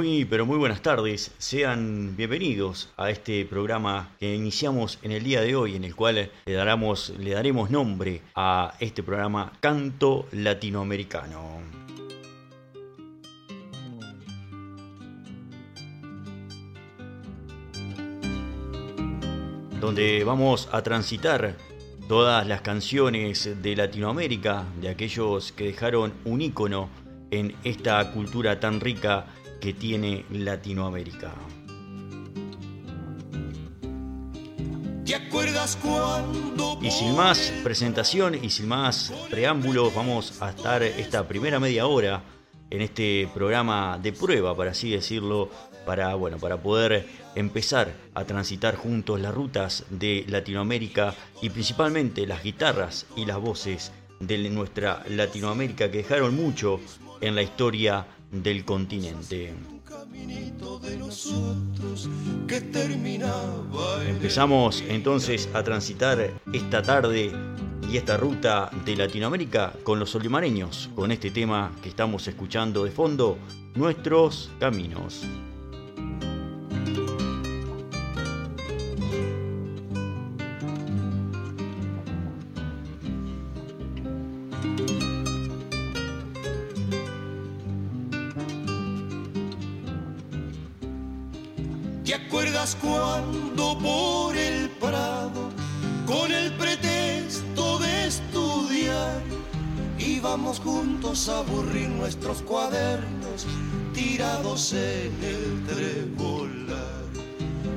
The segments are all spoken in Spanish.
Muy, pero muy buenas tardes. Sean bienvenidos a este programa que iniciamos en el día de hoy, en el cual le, daremos, le daremos nombre a este programa Canto Latinoamericano. Donde vamos a transitar todas las canciones de Latinoamérica, de aquellos que dejaron un ícono en esta cultura tan rica que tiene Latinoamérica. ¿Te acuerdas cuando Y sin más presentación y sin más preámbulos, vamos a estar esta primera media hora en este programa de prueba, para así decirlo, para, bueno, para poder empezar a transitar juntos las rutas de Latinoamérica y principalmente las guitarras y las voces de nuestra Latinoamérica que dejaron mucho en la historia del continente. Empezamos entonces a transitar esta tarde y esta ruta de Latinoamérica con los olimareños, con este tema que estamos escuchando de fondo, Nuestros Caminos. Juntos a aburrir nuestros cuadernos tirados en el trebolar?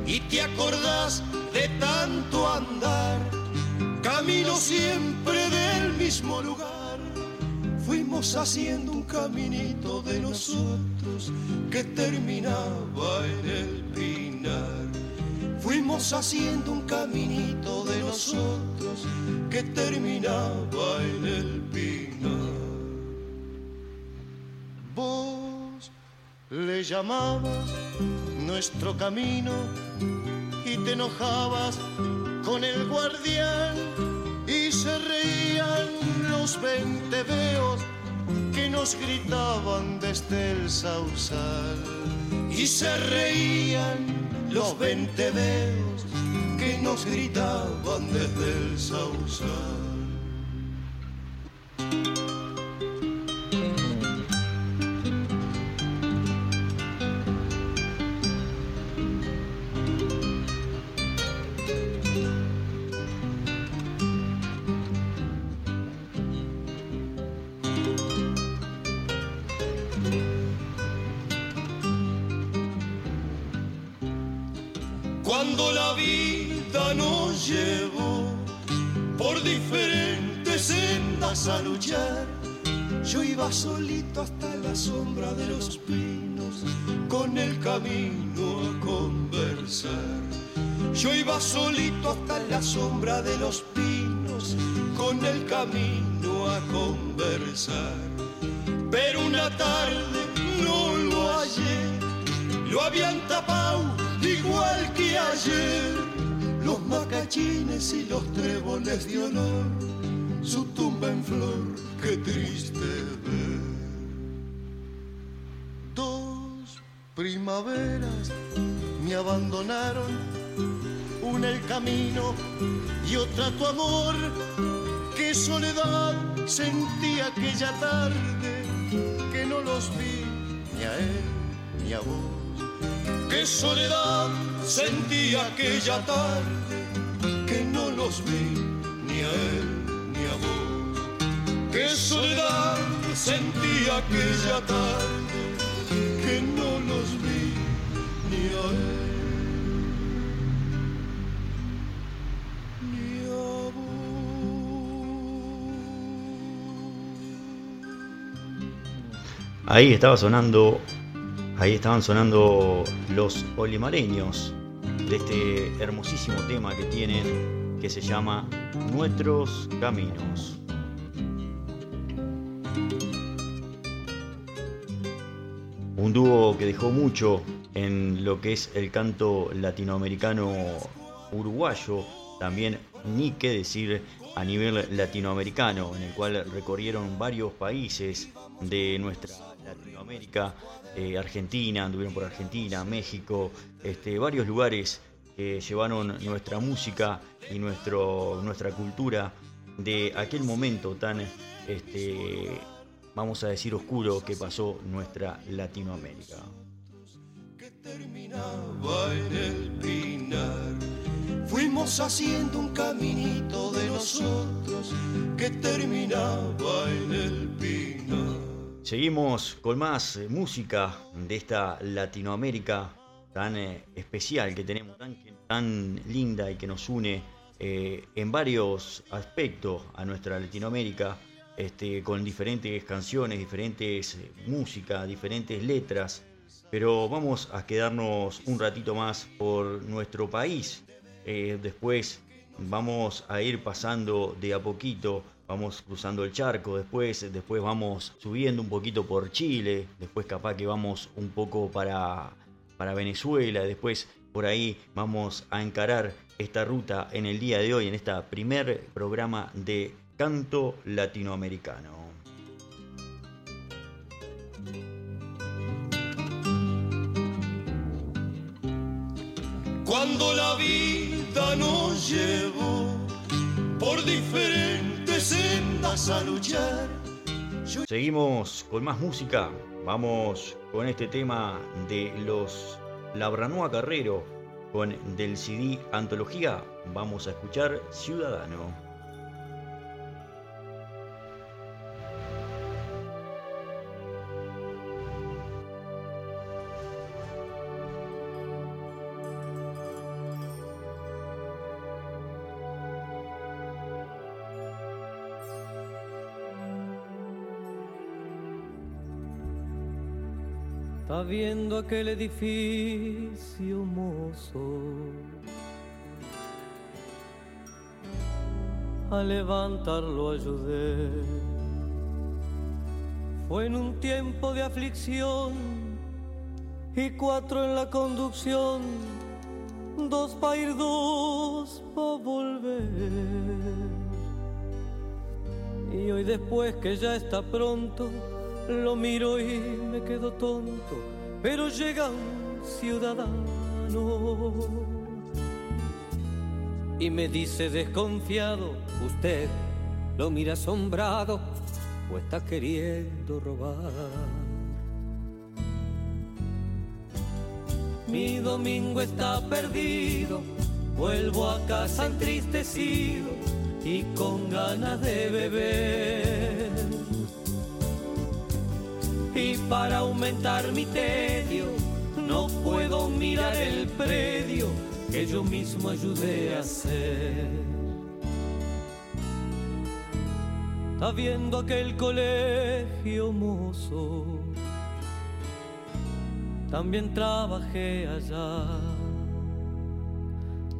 ¿Y te acordás de tanto andar, camino siempre del mismo lugar? Fuimos haciendo un caminito de nosotros que terminaba en el pinar. Fuimos haciendo un caminito de nosotros que terminaba en el pinar. Vos le llamabas nuestro camino y te enojabas con el guardián y se reían los veos que nos gritaban desde el sausal y se reían los veos que nos gritaban desde el sausal. Solito hasta la sombra de los pinos con el camino a conversar. Pero una tarde no lo hallé, lo habían tapado igual que ayer, los macachines y los tréboles de honor, su tumba en flor, qué triste ver. Dos primaveras me abandonaron, una el camino y otra tu amor, qué soledad sentí aquella tarde, que no los vi ni a él ni a vos qué soledad sentí aquella tarde que no los vi ni a él ni a vos. Qué soledad sentí aquella tarde que no los vi Ahí estaba sonando, ahí estaban sonando los olimareños de este hermosísimo tema que tienen que se llama Nuestros Caminos. Un dúo que dejó mucho en lo que es el canto latinoamericano uruguayo, también ni qué decir a nivel latinoamericano, en el cual recorrieron varios países de nuestra Latinoamérica, eh, Argentina, anduvieron por Argentina, México, este, varios lugares que llevaron nuestra música y nuestro, nuestra cultura de aquel momento tan, este, vamos a decir, oscuro que pasó nuestra Latinoamérica. Que terminaba en el pinar. Fuimos haciendo un caminito de nosotros que terminaba en el pinar. Seguimos con más eh, música de esta Latinoamérica tan eh, especial que tenemos, tan, linda y que nos une eh, en varios aspectos a nuestra Latinoamérica, este, con diferentes canciones, diferentes músicas, diferentes letras. Pero vamos a quedarnos un ratito más por nuestro país. Después vamos a ir pasando de a poquito, vamos cruzando el charco, después, después vamos subiendo un poquito por Chile, después capaz que vamos un poco para, para Venezuela, después por ahí vamos a encarar esta ruta en el día de hoy, en este primer programa de canto latinoamericano. Cuando la vida nos llevó por diferentes Seguimos con más música. Vamos con este tema de los Labranoa Carrero con del CD Antología. Vamos a escuchar Ciudadano. Está viendo aquel edificio mozo. A levantarlo ayudé. Fue en un tiempo de aflicción y cuatro en la conducción, dos para ir, dos para volver. Y hoy después que ya está pronto, lo miro y me quedo tonto, pero llega un ciudadano y me dice desconfiado, usted lo mira asombrado o está queriendo robar. Mi domingo está perdido, vuelvo a casa entristecido y con ganas de beber y para aumentar mi tedio no puedo mirar el predio que yo mismo ayudé a hacer. Está viendo aquel colegio mozo, también trabajé allá.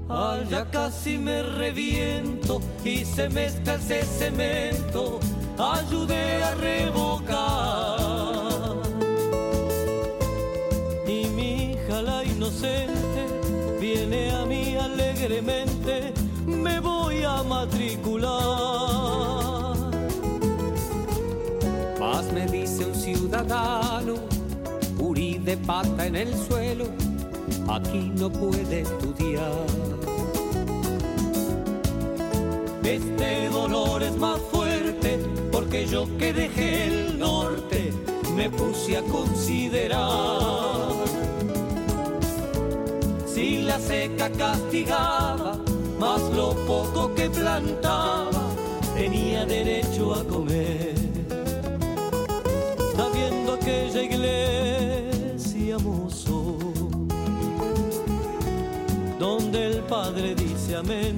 Allá casi me reviento y se me ese cemento, ayudé a revocar. Viene a mí alegremente, me voy a matricular. Más me dice un ciudadano, Uri de pata en el suelo, aquí no puede estudiar. Este dolor es más fuerte porque yo que dejé el norte me puse a considerar si la seca castigaba, más lo poco que plantaba, tenía derecho a comer. Sabiendo aquella iglesia mozo, donde el Padre dice amén.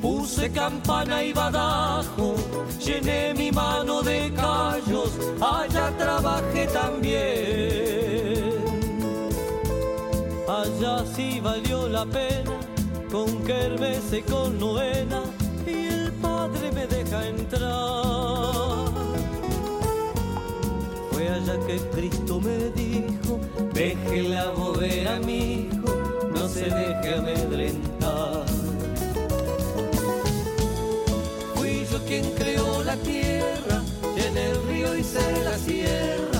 Puse campana y badajo, llené mi mano de callos, allá trabajé también valió la pena, con kermés con novena, y el padre me deja entrar. Fue allá que Cristo me dijo, déjela mover a mi hijo, no se deje amedrentar. Fui yo quien creó la tierra, llené hice la sierra,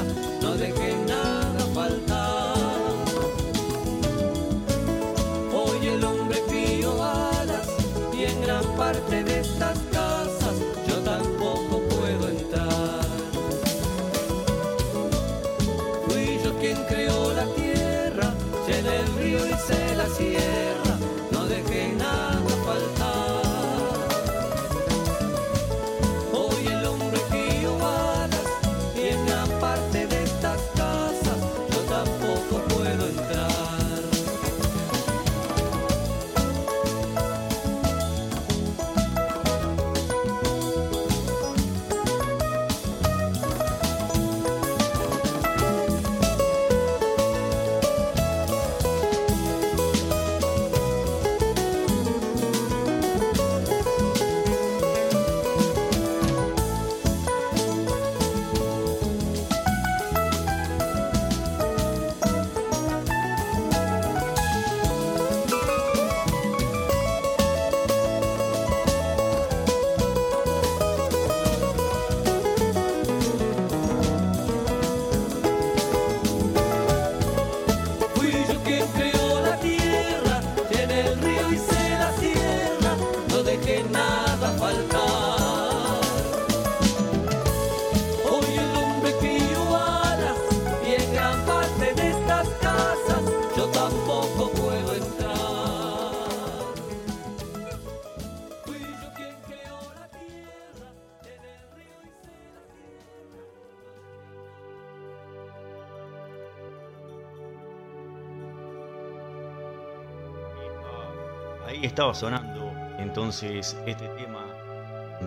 estaba sonando entonces este tema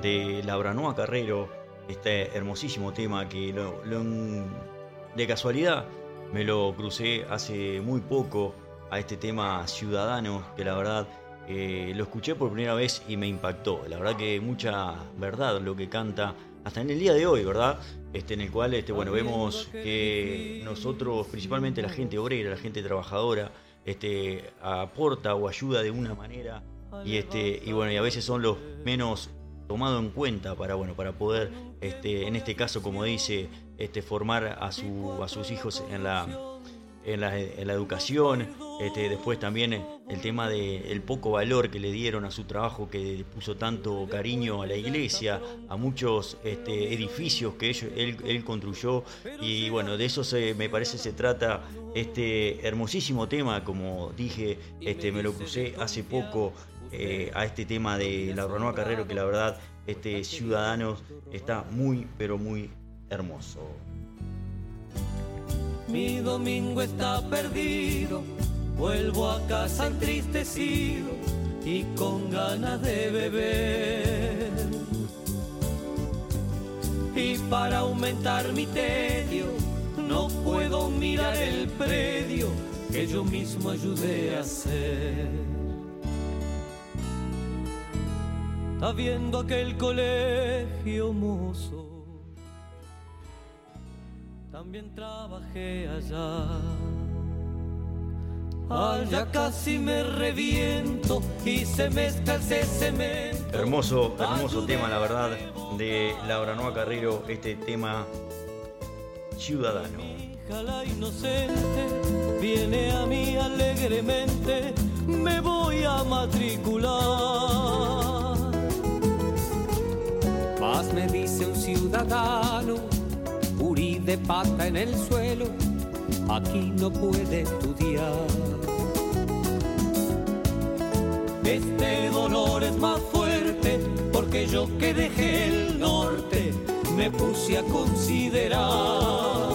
de Labranoa Carrero, este hermosísimo tema que lo- lo- de casualidad me lo crucé hace muy poco a este tema Ciudadano, que la verdad eh, lo escuché por primera vez y me impactó. La verdad que mucha verdad lo que canta hasta en el día de hoy, ¿verdad? Este, en el cual este, bueno, vemos que nosotros, principalmente la gente obrera, la gente trabajadora, este, aporta o ayuda de una manera. Y este y bueno y a veces son los menos tomados en cuenta para bueno para poder este en este caso como dice este formar a su a sus hijos en la en la, educación este después también el tema del poco valor que le dieron a su trabajo que puso tanto cariño a la iglesia a muchos este, edificios que él, construyó. Y bueno de eso me parece se trata este hermosísimo tema como dije este me lo crucé hace poco eh, a este tema de la Ranoa Carrero que la verdad este Ciudadanos está muy pero muy hermoso Mi domingo está perdido, vuelvo a casa entristecido y con ganas de beber. Y para aumentar mi tedio, no puedo mirar el predio que yo mismo ayudé a hacer. Habiendo aquel colegio mozo también trabajé allá. Allá casi me reviento y se mezcla ese cemento. hermoso hermoso tema la verdad de Laura Noa Carrero este tema Ciudadano hija la inocente viene a mí alegremente, me voy a matricular. Más me dice un ciudadano, de pata en el suelo, aquí no puede estudiar. Este dolor es más fuerte porque yo que dejé el norte me puse a considerar.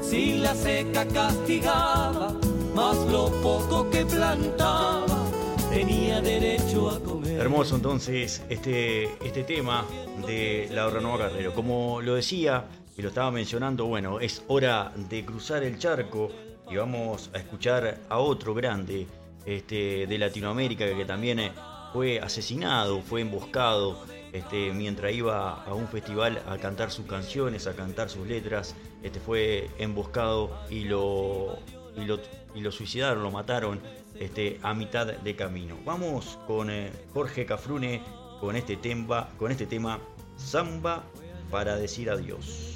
Si la seca castigaba, más lo poco que plantaba, tenía derecho a comer. Hermoso entonces este, este tema de Laura Noa Carrero. Como lo decía y lo estaba mencionando, bueno, es hora de cruzar el charco y vamos a escuchar a otro grande este, de Latinoamérica que también fue asesinado, fue emboscado este, mientras iba a un festival a cantar sus canciones, a cantar sus letras. Este, fue emboscado y lo, y lo, y lo suicidaron, lo mataron este, a mitad de camino. Vamos con eh, Jorge Cafrune con este tema, con este tema Samba para decir adiós.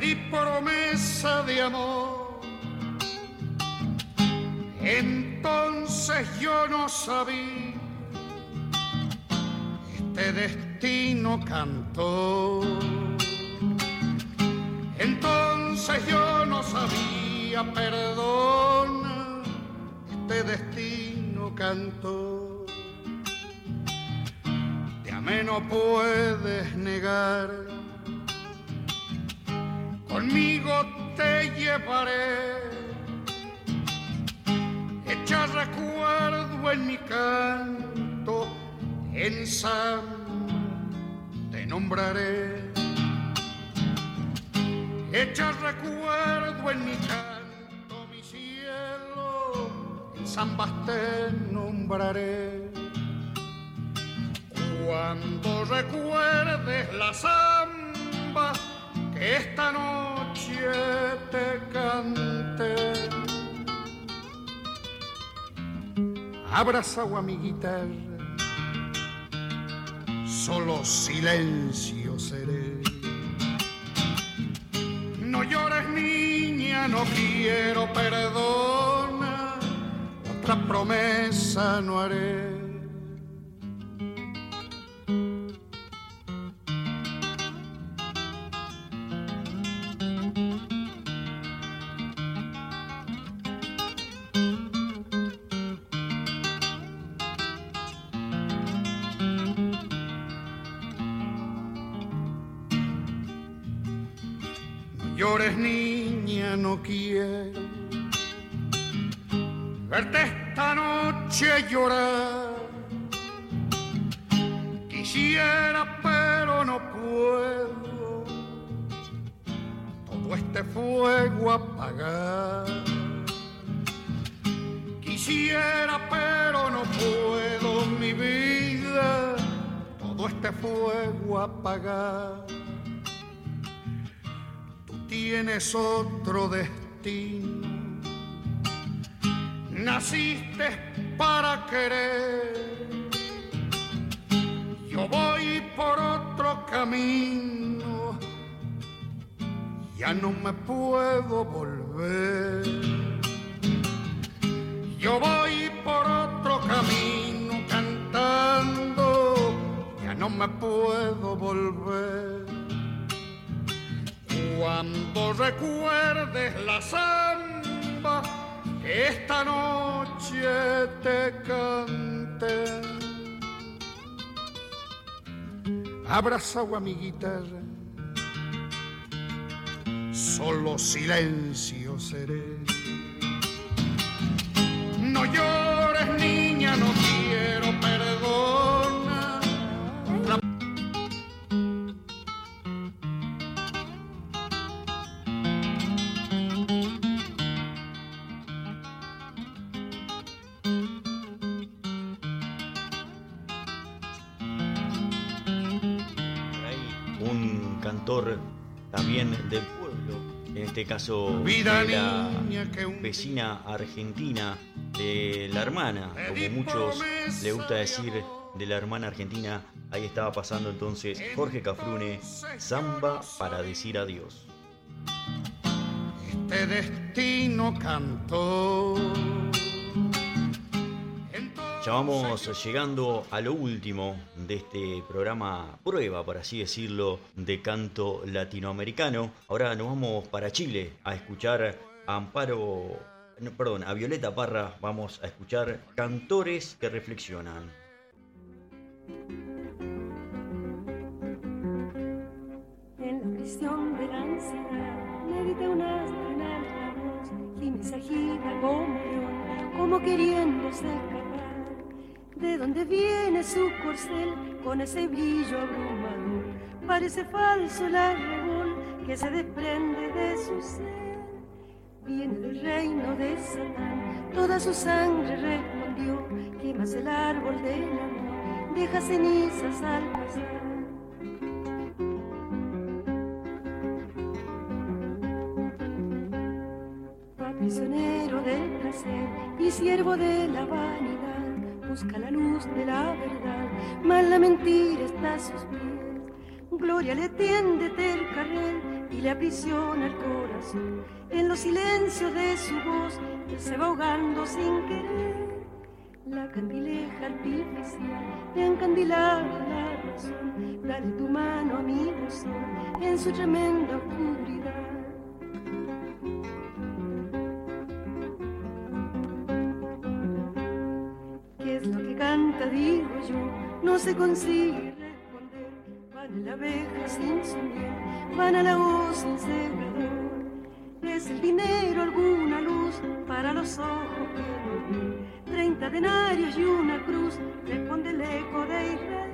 Di promesa de amor. Entonces yo no sabía este destino cantó. Entonces yo no sabía, perdona, este destino cantó. Te amé no puedes negar, conmigo te llevaré. Echa recuerdo en mi canto, en Sam te nombraré. Echa recuerdo en mi canto, mi cielo, en zambas te nombraré. Cuando recuerdes la samba esta noche te cante, abrazado a mi guitarra, solo silencio seré. No llores niña, no quiero perdona, otra promesa no haré. Llores niña, no quiero verte esta noche llorar. Quisiera, pero no puedo todo este fuego apagar. Quisiera, pero no puedo, mi vida, todo este fuego apagar. Tienes otro destino. Naciste para querer. Yo voy por otro camino. Ya no me puedo volver. Yo voy por otro camino cantando, ya no me puedo volver. Cuando recuerdes la samba que esta noche te cante, abrazado a mi guitarra, solo silencio seré. No llores, niña, no quiero cantor también del pueblo, en este caso de la vecina argentina de la hermana, como muchos le gusta decir de la hermana argentina, ahí estaba pasando entonces Jorge Cafrune, Samba para decir adiós. este destino cantó. Ya vamos llegando a lo último de este programa prueba, por así decirlo, de canto latinoamericano. Ahora nos vamos para Chile a escuchar a Amparo, perdón, a Violeta Parra. Vamos a escuchar cantores que reflexionan. En la prisión de la ansiedad medité una astronal voz y me como león, como queriéndose escapar. ¿De dónde viene su corcel con ese brillo abrumador? Parece falso el arrebol que se desprende de su ser. viene del reino de Satán. Toda su sangre respondió, quemas el árbol del amor, deja cenizas al pasar. Va prisionero del placer y siervo de la vanidad, busca la luz de la verdad, mas la mentira está a sus pies. Gloria le tiende del carril y le aprisiona el corazón. En los silencios de su voz, él se va ahogando sin querer. La candileja artificial de la razón. Dale tu mano a mi en su tremenda oscuridad. Se consigue Van la abeja sin su miel, van a la voz sin cegador. Es el dinero alguna luz para los ojos que no. Treinta denarios y una cruz, responde el eco de Israel.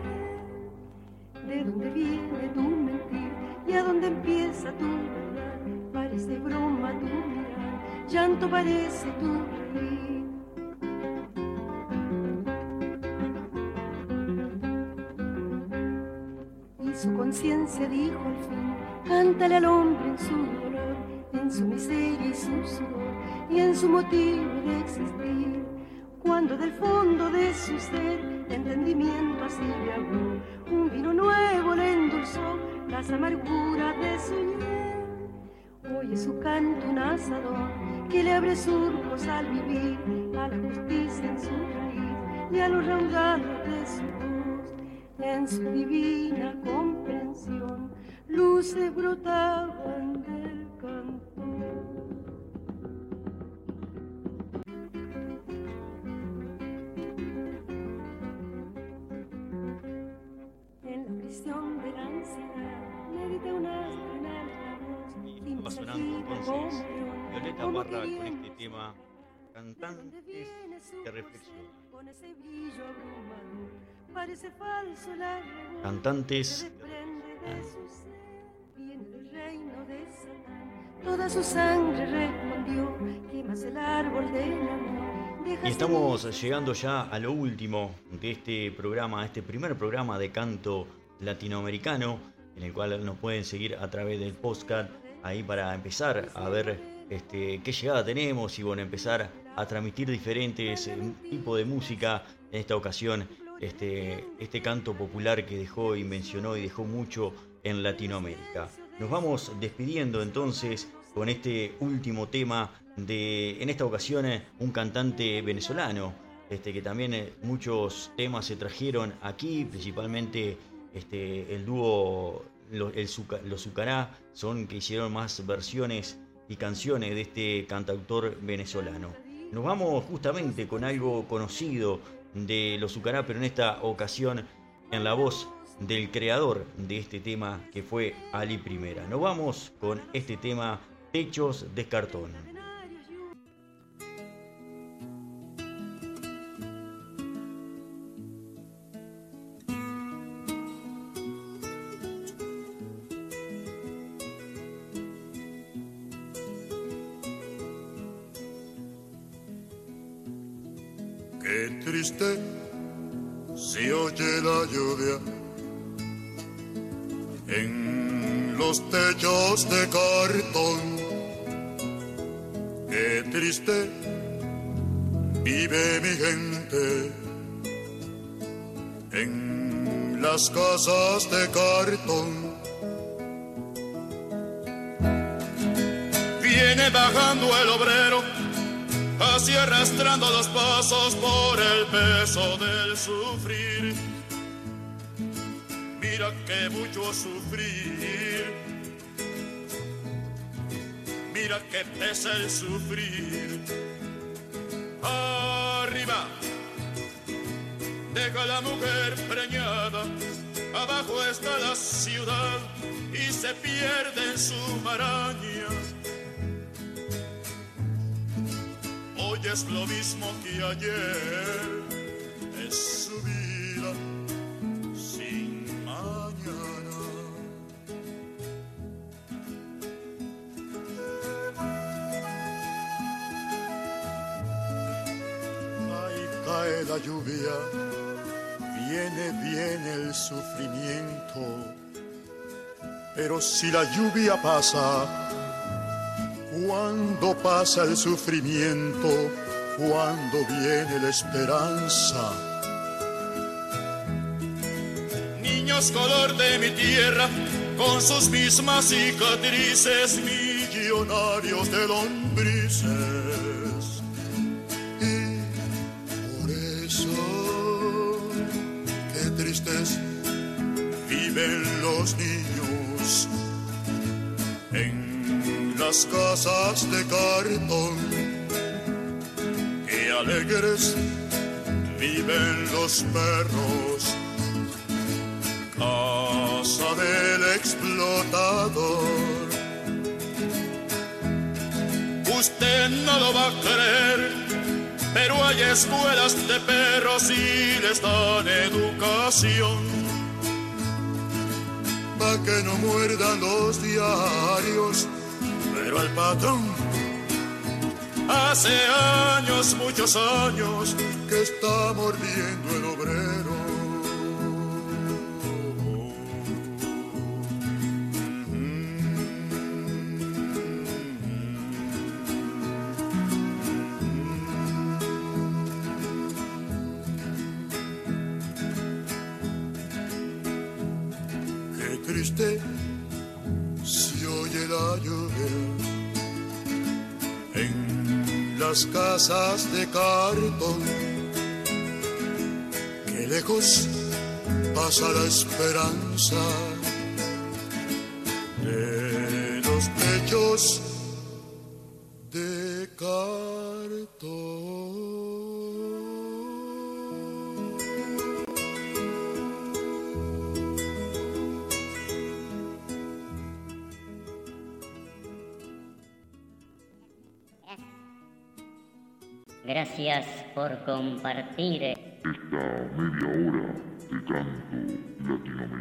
¿De dónde viene tu mentir y a dónde empieza tu verdad? Parece broma tu mirar, llanto parece tu reír. Su conciencia dijo al fin, cántale al hombre en su dolor, en su miseria y su sudor, y en su motivo de existir. Cuando del fondo de su ser, entendimiento así le habló, un vino nuevo le endulzó las amarguras de su hiel. Oye su canto un asador que le abre surcos al vivir, a la justicia en su raíz y a los raudales de su en su divina comprensión, luces brotaban del canto. En la prisión de la ansiedad, medité una astronal y está sonando entonces Violeta Barra con este tema Cantantes falso la Cantantes. Toda su sangre respondió, quemas el árbol del amor. Y estamos llegando ya a lo último de este programa, este primer programa de canto latinoamericano, en el cual nos pueden seguir a través del podcast, ahí para empezar a ver este, qué llegada tenemos y bueno, empezar a transmitir diferentes eh, tipos de música. En esta ocasión, este, este canto popular que dejó y mencionó y dejó mucho en Latinoamérica. Nos vamos despidiendo entonces con este último tema de, en esta ocasión, eh, un cantante venezolano, este, que también eh, muchos temas se trajeron aquí, principalmente este, el dúo Los, los Zucará, son que hicieron más versiones y canciones de este cantautor venezolano. Nos vamos justamente con algo conocido de los Zucará, pero en esta ocasión en la voz del creador de este tema que fue Ali Primera. Nos vamos con este tema Techos de Cartón. Triste vive mi gente en las casas de cartón. Viene bajando el obrero así arrastrando los pasos por el peso del sufrir. Mira que mucho sufrir, mira que pesa el sufrir. Arriba, deja la mujer preñada, abajo está la ciudad y se pierde en su maraña hoy es lo mismo que ayer, la lluvia, viene, viene el sufrimiento. Pero si la lluvia pasa, cuando pasa el sufrimiento, cuando viene la esperanza. Niños color de mi tierra, con sus mismas cicatrices, millonarios de lombrices. Niños en las casas de cartón. Qué alegres viven los perros casa del explotador. Usted no lo va a creer, pero hay escuelas de perros y les dan educación. Que no muerdan los diarios, pero al patrón. Hace años, muchos años, que está mordiendo el obrero. Triste se oye la lluvia en las casas de cartón. Que lejos pasa la esperanza por compartir esta media hora de canto latinoamericano.